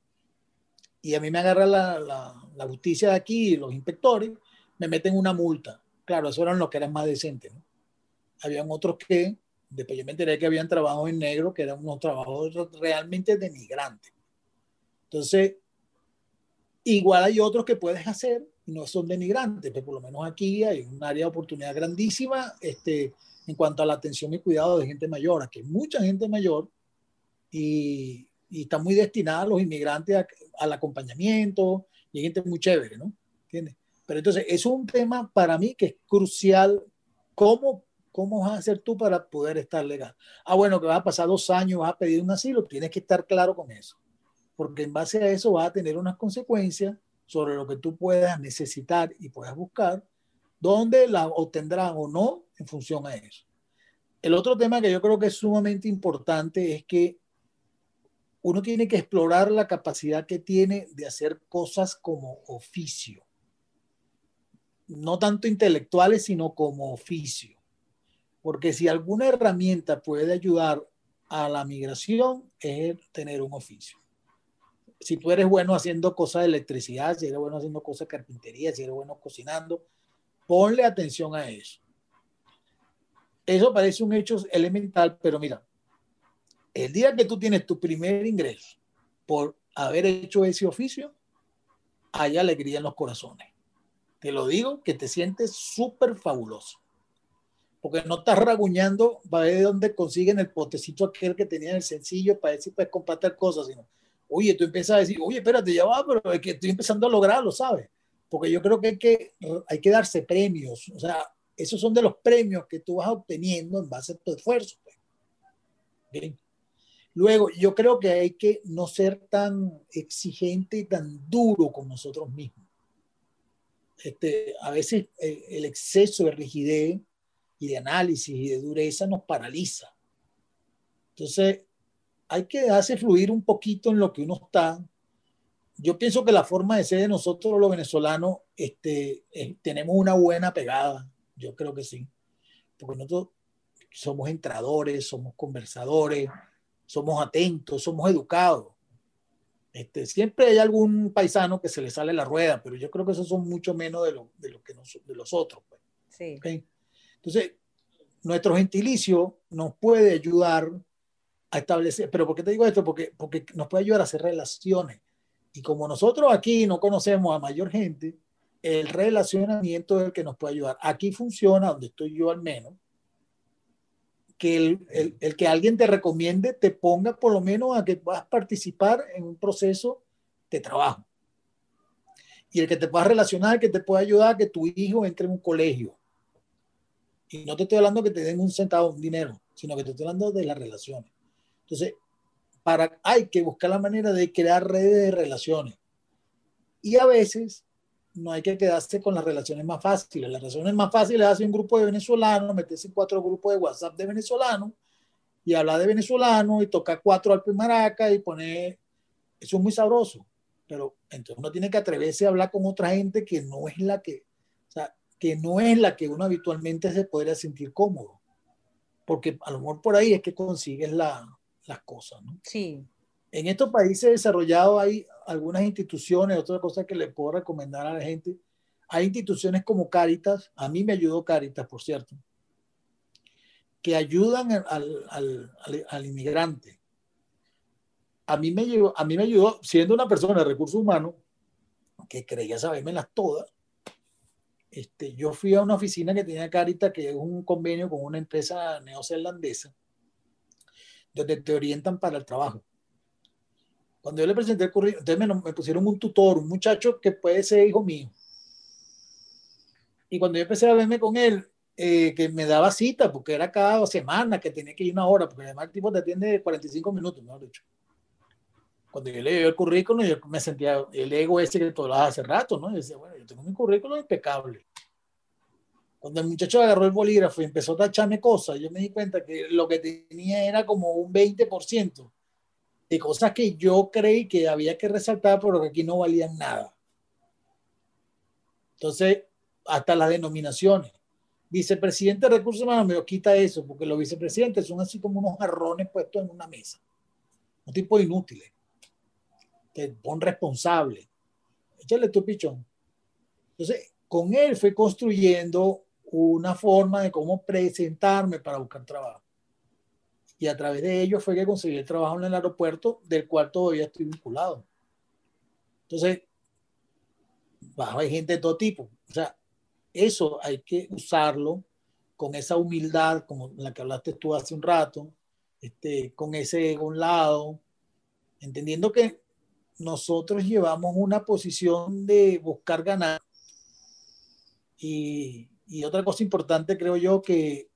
Speaker 3: y a mí me agarra la, la, la justicia de aquí, los inspectores, me meten una multa. Claro, eso eran los que eran más decentes. ¿no? Habían otros que Después yo me enteré que habían trabajos en negro, que eran unos trabajos realmente denigrantes. Entonces, igual hay otros que puedes hacer y no son denigrantes, pero por lo menos aquí hay un área de oportunidad grandísima este, en cuanto a la atención y cuidado de gente mayor, aquí hay mucha gente mayor y, y está muy destinada a los inmigrantes al acompañamiento y hay gente muy chévere, ¿no? ¿Entiendes? Pero entonces, es un tema para mí que es crucial cómo ¿Cómo vas a hacer tú para poder estar legal? Ah, bueno, que vas a pasar dos años, vas a pedir un asilo, tienes que estar claro con eso, porque en base a eso vas a tener unas consecuencias sobre lo que tú puedas necesitar y puedas buscar, donde la obtendrán o no en función a eso. El otro tema que yo creo que es sumamente importante es que uno tiene que explorar la capacidad que tiene de hacer cosas como oficio. No tanto intelectuales, sino como oficio. Porque si alguna herramienta puede ayudar a la migración es tener un oficio. Si tú eres bueno haciendo cosas de electricidad, si eres bueno haciendo cosas de carpintería, si eres bueno cocinando, ponle atención a eso. Eso parece un hecho elemental, pero mira, el día que tú tienes tu primer ingreso por haber hecho ese oficio, hay alegría en los corazones. Te lo digo, que te sientes súper fabuloso porque no estás raguñando ver de dónde consiguen el potecito aquel que tenía en el sencillo para decir, pues compartir cosas, sino, oye, tú empiezas a decir, oye, espérate, ya va, pero es que estoy empezando a lograrlo, ¿sabes? Porque yo creo que hay que, hay que darse premios, o sea, esos son de los premios que tú vas obteniendo en base a tu esfuerzo. Pues. Bien. Luego, yo creo que hay que no ser tan exigente y tan duro con nosotros mismos. Este, a veces eh, el exceso de rigidez y de análisis y de dureza nos paraliza. Entonces, hay que dejarse fluir un poquito en lo que uno está. Yo pienso que la forma de ser de nosotros los venezolanos, este, eh, tenemos una buena pegada, yo creo que sí, porque nosotros somos entradores, somos conversadores, somos atentos, somos educados. Este, siempre hay algún paisano que se le sale la rueda, pero yo creo que esos son mucho menos de, lo, de, lo que de los otros. Pues. Sí. ¿Okay? Entonces, nuestro gentilicio nos puede ayudar a establecer, pero ¿por qué te digo esto? Porque, porque nos puede ayudar a hacer relaciones. Y como nosotros aquí no conocemos a mayor gente, el relacionamiento es el que nos puede ayudar. Aquí funciona, donde estoy yo al menos, que el, el, que alguien te recomiende te ponga por lo menos a que vas a participar en un proceso de trabajo. Y el que te pueda relacionar, que te pueda ayudar a que tu hijo entre en un colegio y no te estoy hablando que te den un centavo, un dinero, sino que te estoy hablando de las relaciones. Entonces, para, hay que buscar la manera de crear redes de relaciones. Y a veces no hay que quedarse con las relaciones más fáciles. Las relaciones más fáciles hace un grupo de venezolanos, meterse en cuatro grupos de WhatsApp de venezolanos y hablar de venezolanos y tocar cuatro al maraca y poner... Eso es muy sabroso, pero entonces uno tiene que atreverse a hablar con otra gente que no es la que que no es la que uno habitualmente se podría sentir cómodo. porque a lo mejor por ahí es que consigues la, las cosas, ¿no?
Speaker 1: Sí.
Speaker 3: En estos países desarrollados hay algunas instituciones, otra cosa que le puedo recomendar a la gente. Hay instituciones como Caritas, a mí me ayudó Caritas, por cierto, que ayudan al, al, al, inmigrante. A mí, me ayudó, a mí me ayudó, siendo una persona de recursos humanos, que creía saberme las todas, este, yo fui a una oficina que tenía Caritas, que es un convenio con una empresa neozelandesa, donde te orientan para el trabajo. Cuando yo le presenté el currículum, entonces me, pusieron un tutor, un muchacho que puede ser hijo mío. Y cuando yo empecé a verme con él, eh, que me daba cita, porque era cada semana, que tenía que ir una hora, porque además el tipo te atiende 45 minutos, mejor dicho. Cuando yo le el currículum, yo me sentía el ego ese que todo hace rato, ¿no? Y decía, bueno, yo tengo mi currículum impecable. Cuando el muchacho agarró el bolígrafo y empezó a tacharme cosas, yo me di cuenta que lo que tenía era como un 20% de cosas que yo creí que había que resaltar, pero que aquí no valían nada. Entonces, hasta las denominaciones. Vicepresidente de Recursos Humanos me quita eso, porque los vicepresidentes son así como unos jarrones puestos en una mesa. Un tipo inútiles. Te pon responsable. Échale tu pichón. Entonces, con él fue construyendo una forma de cómo presentarme para buscar trabajo y a través de ellos fue que conseguí el trabajo en el aeropuerto, del cual todavía estoy vinculado. Entonces, bajo hay gente de todo tipo. O sea, eso hay que usarlo con esa humildad, como la que hablaste tú hace un rato, este, con ese ego a un lado, entendiendo que nosotros llevamos una posición de buscar ganar. Y, otra cosa importante, creo yo, que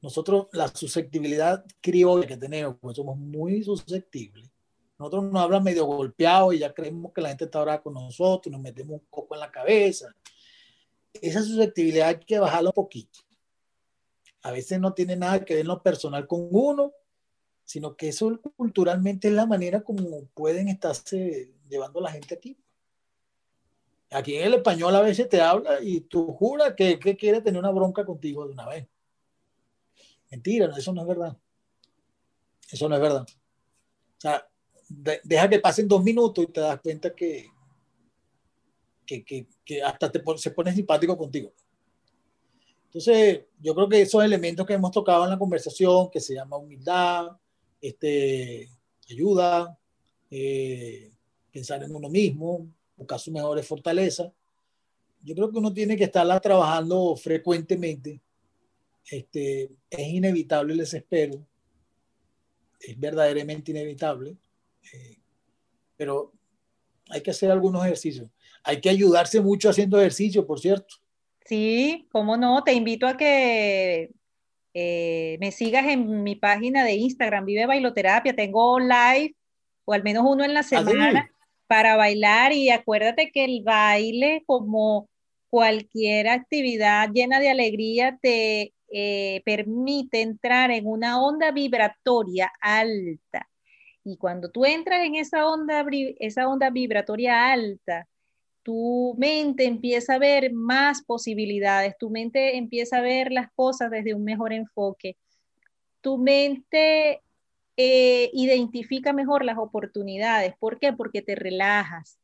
Speaker 3: nosotros la susceptibilidad criolla que tenemos, pues somos muy susceptibles. Nosotros nos hablan medio golpeados y ya creemos que la gente está ahora con nosotros, nos metemos un poco en la cabeza. Esa susceptibilidad hay que bajarla un poquito. A veces no tiene nada que ver en lo personal con uno, sino que eso culturalmente es la manera como pueden estarse llevando la gente aquí. Aquí en el español a veces te habla y tú juras que, que quiere tener una bronca contigo de una vez. Mentira, eso no es verdad. Eso no es verdad. O sea, deja que pasen dos minutos y te das cuenta que, que, que, hasta te, se pone simpático contigo. Entonces, yo creo que esos elementos que hemos tocado en la conversación, que se llama humildad, este, ayuda, eh, pensar en uno mismo, buscar sus mejores fortalezas, yo creo que uno tiene que estarla trabajando frecuentemente este, es inevitable el desespero, es verdaderamente inevitable, eh, pero hay que hacer algunos ejercicios. Hay que ayudarse mucho haciendo ejercicio, por cierto.
Speaker 1: Sí, cómo no, te invito a que eh, me sigas en mi página de Instagram, Vive Bailoterapia, tengo live o al menos uno en la ¿Ah, semana para bailar. Y acuérdate que el baile como cualquier actividad llena de alegría te eh, permite entrar en una onda vibratoria alta. Y cuando tú entras en esa onda, esa onda vibratoria alta, tu mente empieza a ver más posibilidades, tu mente empieza a ver las cosas desde un mejor enfoque, tu mente eh, identifica mejor las oportunidades. ¿Por qué? Porque te relajas,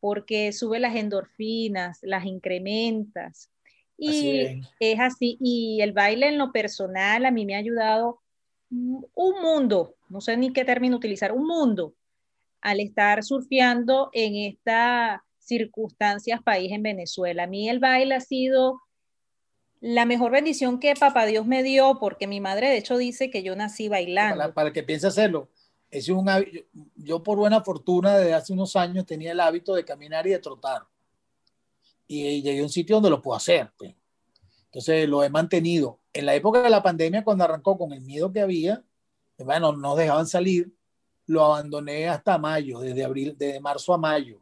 Speaker 1: porque sube las endorfinas, las incrementas, y es. así. Y el baile en lo personal a mí me ha ayudado un mundo, no sé ni qué término utilizar, un mundo al estar surfeando en estas circunstancias país en Venezuela. A mí el baile ha sido la mejor bendición que papá Dios me dio, porque mi madre de hecho dice que yo nací bailando.
Speaker 3: Para, el que piense hacerlo, es un, yo por buena fortuna desde hace unos años tenía el hábito de caminar y de trotar y llegué a un sitio donde lo puedo hacer. Pues. Entonces lo he mantenido. En la época de la pandemia, cuando arrancó con el miedo que había, bueno, no dejaban salir, lo abandoné hasta mayo, desde abril, desde marzo a mayo.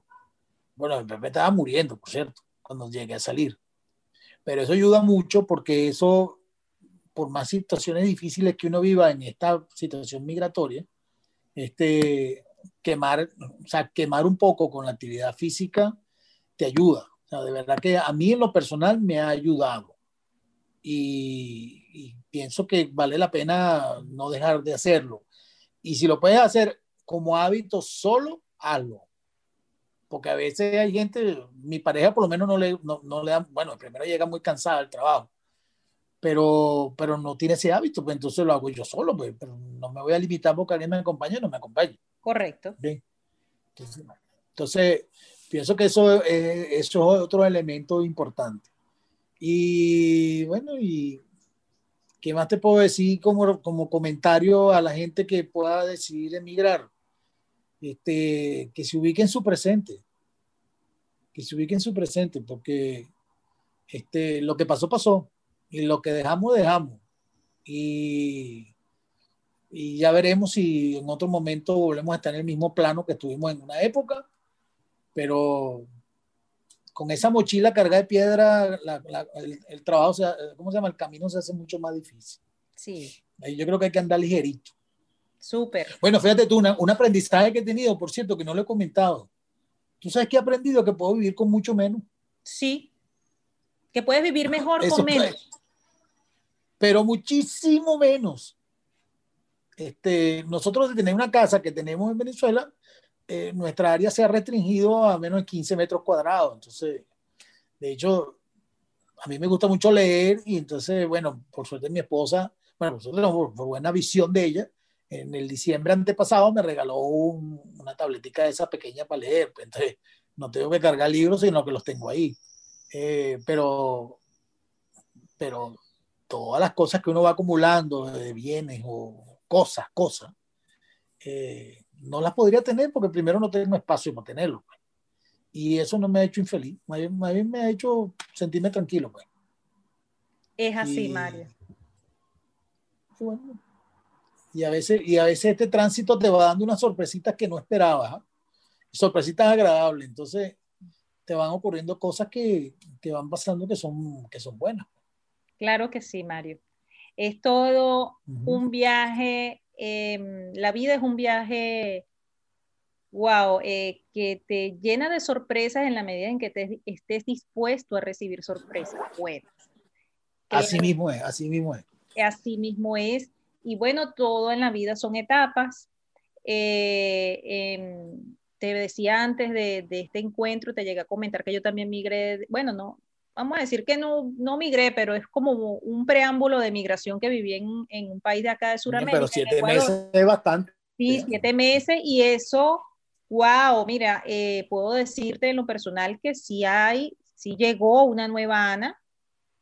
Speaker 3: Bueno, me estaba muriendo, por cierto, cuando llegué a salir. Pero eso ayuda mucho porque eso, por más situaciones difíciles que uno viva en esta situación migratoria, este, quemar, o sea, quemar un poco con la actividad física te ayuda de verdad que a mí en lo personal me ha ayudado. y, pienso que vale la pena no dejar de hacerlo. Y si lo puedes hacer como hábito solo, hazlo. Porque a veces hay gente, mi pareja por lo menos no le, no, no le da, bueno, primero llega muy cansada del trabajo, pero, pero no tiene ese hábito, pues entonces lo hago yo solo, pues, pero no me voy a limitar porque alguien me acompañe, no me acompañe.
Speaker 1: Correcto.
Speaker 3: Entonces, entonces, pienso que eso, eh, eso es otro elemento importante. Y bueno, y ¿qué más te puedo decir como, como comentario a la gente que pueda decidir emigrar? Este, que se ubique en su presente, que se ubique en su presente, porque este, lo que pasó, pasó, y lo que dejamos, dejamos. Y, y ya veremos si en otro momento volvemos a estar en el mismo plano que estuvimos en una época, pero con esa mochila cargada de piedra, el, trabajo, se, ¿cómo se llama? El camino se hace mucho más difícil.
Speaker 1: Sí.
Speaker 3: Yo creo que hay que andar ligerito.
Speaker 1: Súper.
Speaker 3: Bueno, fíjate tú, un aprendizaje que he tenido, por cierto, que no lo he comentado. ¿Tú sabes que he aprendido? Que puedo vivir con mucho menos.
Speaker 1: Sí. Que puedes vivir mejor con menos.
Speaker 3: Pero muchísimo menos. Este, nosotros de tener una casa que tenemos en Venezuela, eh, nuestra área se ha restringido a menos de 15 metros cuadrados. Entonces, de hecho, a mí me gusta mucho leer y entonces, bueno, por suerte mi esposa, bueno, por, por buena visión de ella, en el diciembre antepasado me regaló una tabletica de esa pequeña para leer. Pues, entonces, no tengo que cargar libros, sino que los tengo ahí. Eh, pero, pero todas las cosas que uno va acumulando de bienes o cosas, cosas, eh, no las podría tener porque primero no tengo espacio para tenerlo. Pues. Y eso no me ha hecho infeliz, más bien, me ha hecho sentirme tranquilo. Pues.
Speaker 1: Es así, Mario.
Speaker 3: Y a, veces, y a veces este tránsito te va dando unas sorpresitas que no esperabas, ¿ah? sorpresitas agradables. Entonces te van ocurriendo cosas que, que van pasando que son, que son buenas.
Speaker 1: Claro que sí, Mario. Es todo un viaje Em, la vida es un viaje, wow, eh, que te llena de sorpresas en la medida en que te, estés dispuesto a recibir sorpresas buenas.
Speaker 3: Así mismo es, así mismo es.
Speaker 1: Así mismo es. Y bueno, todo en la vida son etapas. Eh, em, te decía antes de, de, este encuentro, te llegué a comentar que yo también migré, bueno, no, vamos a decir que no, no migré, pero es como un preámbulo de migración que viví en, en un país de acá de Sudamérica.
Speaker 3: Pero siete meses es bastante.
Speaker 1: Sí, siete meses y eso, wow, mira, eh, puedo decirte en lo personal que sí hay, sí llegó una nueva Ana.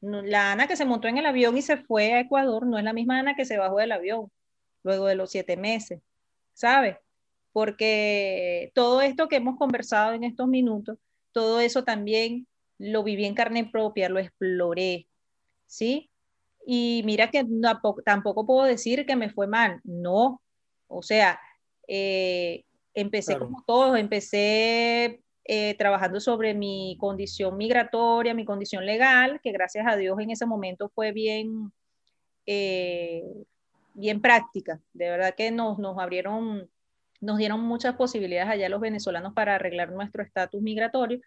Speaker 1: La Ana que se montó en el avión y se fue a Ecuador no es la misma Ana que se bajó del avión luego de los siete meses, ¿sabes? Porque todo esto que hemos conversado en estos minutos, todo eso también lo viví en carne propia, lo exploré, ¿sí? Y mira que tampoco puedo decir que me fue mal, no. O sea, eh, empecé como todos, empecé eh, trabajando sobre mi condición migratoria, mi condición legal, que gracias a Dios en ese momento fue bien, eh, bien práctica. De verdad que nos, nos abrieron, nos dieron muchas posibilidades allá los venezolanos para arreglar nuestro estatus migratorio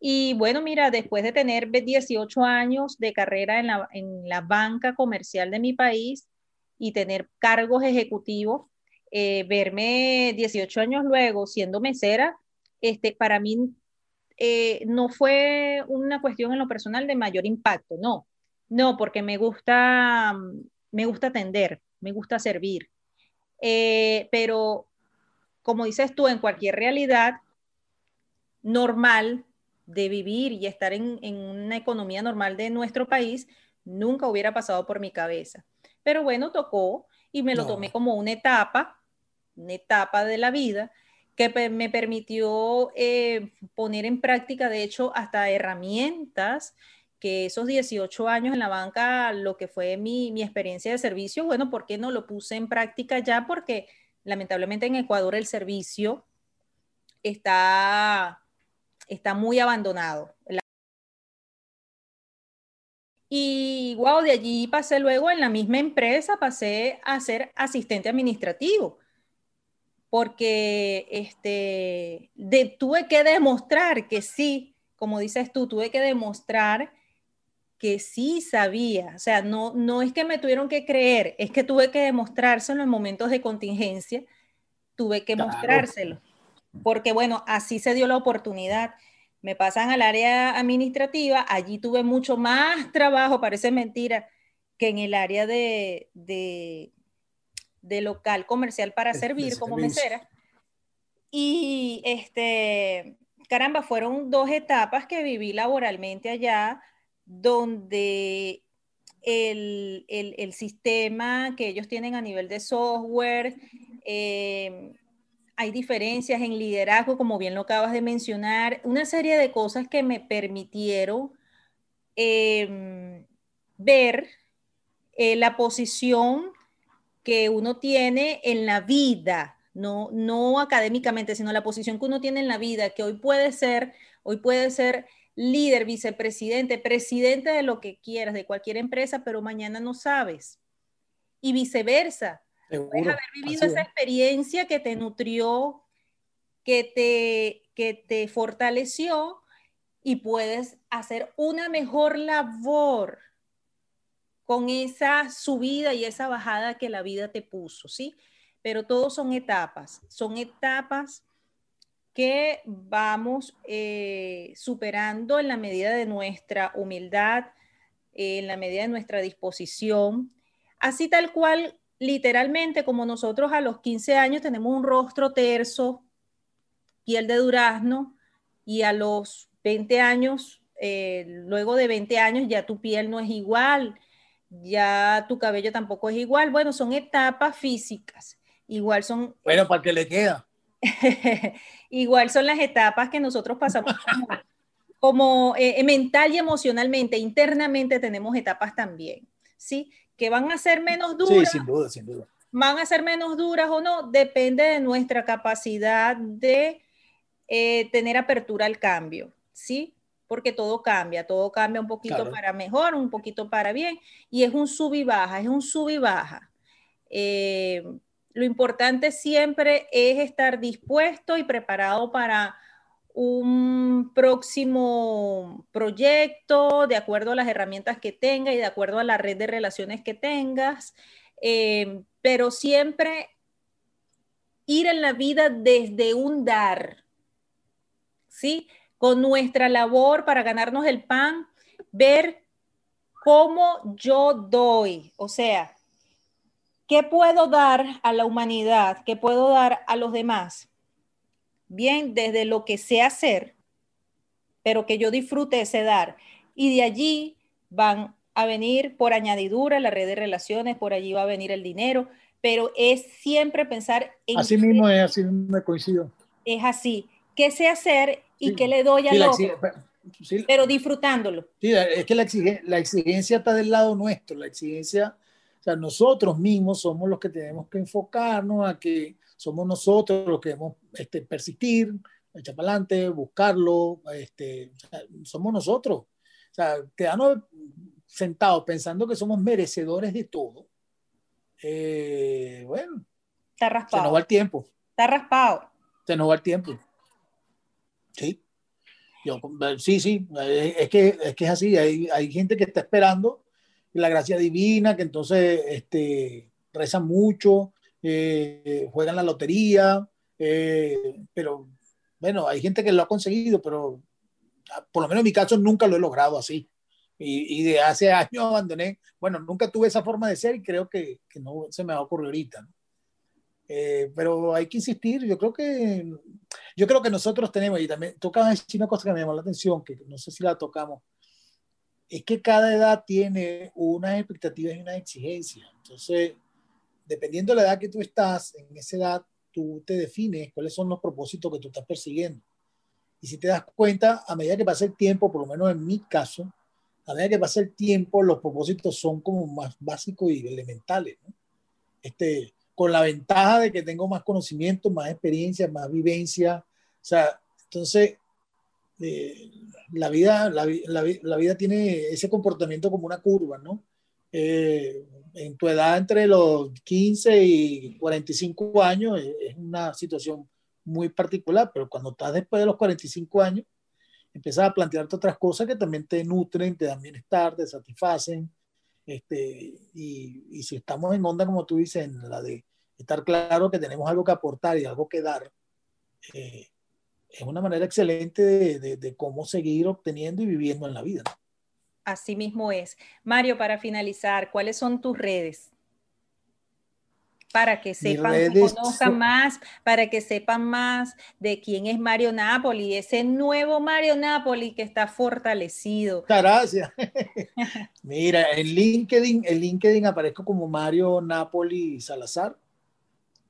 Speaker 1: y bueno, mira, después de tener 18 años de carrera en la, en la banca comercial de mi país y tener cargos ejecutivos, eh, verme 18 años luego siendo mesera, este, para mí eh, no fue una cuestión en lo personal de mayor impacto, no, no, porque me gusta, me gusta atender, me gusta servir. Eh, pero como dices tú, en cualquier realidad normal, de vivir y estar en, una economía normal de nuestro país, nunca hubiera pasado por mi cabeza. Pero bueno, tocó y me lo tomé como una etapa, una etapa de la vida que me permitió eh, poner en práctica, de hecho, hasta herramientas que esos 18 años en la banca, lo que fue mi, mi experiencia de servicio, bueno, ¿por qué no lo puse en práctica ya? Porque lamentablemente en Ecuador el servicio está está muy abandonado. Y wow, de allí pasé luego en la misma empresa, pasé a ser asistente administrativo, porque este, de, tuve que demostrar que sí, como dices tú, tuve que demostrar que sí sabía, o sea, no, no es que me tuvieron que creer, es que tuve que demostrárselo en momentos de contingencia, tuve que mostrárselo, porque bueno, así se dio la oportunidad. Me pasan al área administrativa, allí tuve mucho más trabajo, parece mentira, que en el área de, de, local comercial para servir como mesera. Y este, caramba, fueron dos etapas que viví laboralmente allá, donde el, el, sistema que ellos tienen a nivel de software, eh, hay diferencias en liderazgo, como bien lo acabas de mencionar, una serie de cosas que me permitieron em, ver eh, la posición que uno tiene en la vida, no, no académicamente, sino la posición que uno tiene en la vida, que hoy puede ser, hoy puede ser líder, vicepresidente, presidente de lo que quieras, de cualquier empresa, pero mañana no sabes. Y viceversa. Puedes haber vivido esa experiencia que te nutrió, que te, que te fortaleció y puedes hacer una mejor labor con esa subida y esa bajada que la vida te puso, ¿sí? Pero todos son etapas, son etapas que vamos eh, superando en la medida de nuestra humildad, en la medida de nuestra disposición, así tal cual, literalmente como nosotros a los 15 años tenemos un rostro terso, piel de durazno, y a los 20 años, eh, luego de 20 años ya tu piel no es igual, ya tu cabello tampoco es igual. Bueno, son etapas físicas. Igual son...
Speaker 3: Bueno, para que le queda.
Speaker 1: Igual son las etapas que nosotros pasamos como, eh, mental y emocionalmente, internamente tenemos etapas también, ¿sí? Que van a ser menos duras.
Speaker 3: Sí, sin duda, sin duda.
Speaker 1: Van a ser menos duras o no, depende de nuestra capacidad de eh, tener apertura al cambio, ¿sí? Porque todo cambia, todo cambia un poquito para mejor, un poquito para bien, y es un sub y baja, es un sub y baja. Eh, lo importante siempre es estar dispuesto y preparado para un próximo proyecto, de acuerdo a las herramientas que tengas y de acuerdo a la red de relaciones que tengas, eh, pero siempre ir en la vida desde un dar, ¿sí? Con nuestra labor para ganarnos el pan, ver cómo yo doy, o sea, ¿Qué puedo dar a la humanidad? ¿Qué puedo dar a los demás? Bien, desde lo que sé hacer, pero que yo disfrute ese dar. Y de allí van a venir por añadidura la red de relaciones, por allí va a venir el dinero, pero es siempre pensar
Speaker 3: en... Así mismo es, así me coincido.
Speaker 1: Es así. ¿Qué sé hacer y qué le doy al otro? pero disfrutándolo.
Speaker 3: Sí, es que la la exigencia está del lado nuestro, la exigencia o sea, nosotros mismos somos los que tenemos que enfocarnos a que somos nosotros los que debemos este, persistir, echar para adelante, buscarlo, este, somos nosotros. O sea, quedarnos sentados pensando que somos merecedores de todo, eh, bueno,
Speaker 1: Está raspado.
Speaker 3: se nos va el tiempo.
Speaker 1: Está raspado.
Speaker 3: Se nos va el tiempo. Sí. Yo, sí, sí, es que, es que es así, hay, hay gente que está esperando la gracia divina, que entonces este, rezan mucho, eh, juegan la lotería, eh, pero bueno, hay gente que lo ha conseguido, pero ah, por lo menos en mi caso nunca lo he logrado así. Y, de hace años abandoné, bueno, nunca tuve esa forma de ser y creo que, que no se me va a ocurrir ahorita. Eh, pero hay que insistir, yo creo que yo creo que nosotros tenemos, y también toca una cosa que me llamó la atención, que no sé si la tocamos, es que cada edad tiene unas expectativas y unas exigencias. Entonces, dependiendo de la edad que tú estás, en esa edad tú te defines cuáles son los propósitos que tú estás persiguiendo. Y si te das cuenta, a medida que pasa el tiempo, por lo menos en mi caso, a medida que pasa el tiempo, los propósitos son como más básicos y elementales. Este, con la ventaja de que tengo más conocimiento, más experiencia, más vivencia. O sea, entonces eh, la, vida, la, la, vida tiene ese comportamiento como una curva, ¿no? Eh, en tu edad entre los 15 y 45 años es una situación muy particular, pero cuando estás después de los 45 años empiezas a plantearte otras cosas que también te nutren, te dan bienestar, te satisfacen. Este, y, y si estamos en onda, como tú dices, en la de estar claro que tenemos algo que aportar y algo que dar, eh, es una manera excelente de, de, de, cómo seguir obteniendo y viviendo en la vida.
Speaker 1: Así mismo es. Mario, para finalizar, ¿cuáles son tus redes? Para que sepan, conozcan más, para que sepan más de quién es Mario Napoli, ese nuevo Mario Napoli que está fortalecido.
Speaker 3: Gracias. Mira, en LinkedIn, en LinkedIn aparezco como Mario Napoli Salazar,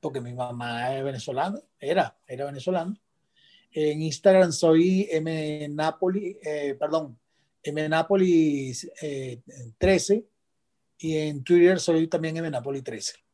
Speaker 3: porque mi mamá es venezolana, era, era venezolana. En Instagram soy M Napoli, eh, perdón, M Napoli eh, 13 y en Twitter soy también M Napoli 13.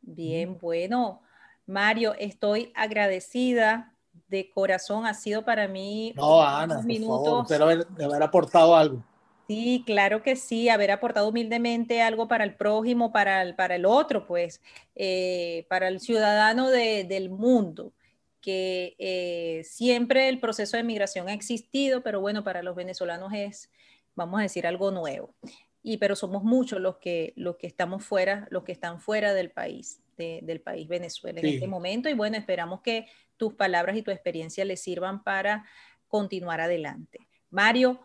Speaker 1: Bien, bueno. Mario, estoy agradecida de corazón. Ha sido para mí
Speaker 3: no, Ana, minutos. Espero haber, haber, aportado algo.
Speaker 1: Sí, claro que sí, haber aportado humildemente algo para el prójimo, para el, para el otro, pues, eh, para el ciudadano de, del mundo, que eh, siempre el proceso de migración ha existido, pero bueno, para los venezolanos es, vamos a decir, algo nuevo y pero somos muchos los que, los que estamos fuera, los que están fuera del país, del país Venezuela en este momento. Y bueno, esperamos que tus palabras y tu experiencia les sirvan para continuar adelante. Mario,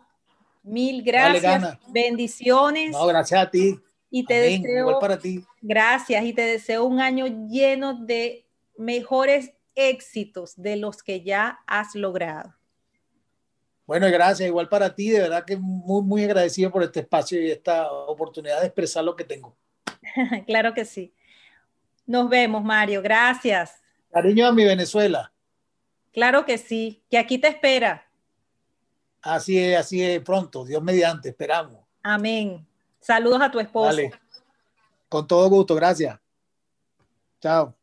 Speaker 1: mil gracias, bendiciones.
Speaker 3: No, gracias a ti.
Speaker 1: Y te deseo, para ti. Gracias, y te deseo un año lleno de mejores éxitos de los que ya has logrado.
Speaker 3: Bueno, gracias. Igual para ti, de verdad que muy, muy agradecido por este espacio y esta oportunidad de expresar lo que tengo.
Speaker 1: claro que sí. Nos vemos, Mario. Gracias.
Speaker 3: Cariño a mi Venezuela.
Speaker 1: Claro que sí, que aquí te espera.
Speaker 3: Así es, así es, pronto, Dios mediante, esperamos.
Speaker 1: Amén. Saludos a tu esposo. Vale.
Speaker 3: Con todo gusto, gracias. Chao.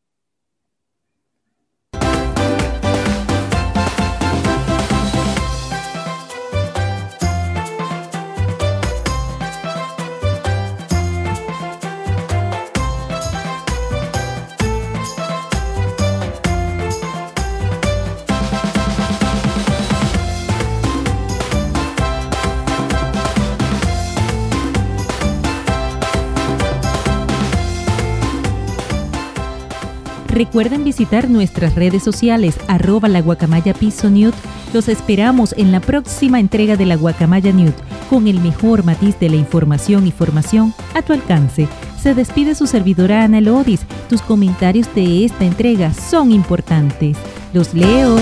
Speaker 4: Recuerden visitar nuestras redes sociales arroba la guacamaya piso newt. Los esperamos en la próxima entrega de la guacamaya newt con el mejor matiz de la información y formación a tu alcance. Se despide su servidora Ana Lodis. Tus comentarios de esta entrega son importantes. Los leo.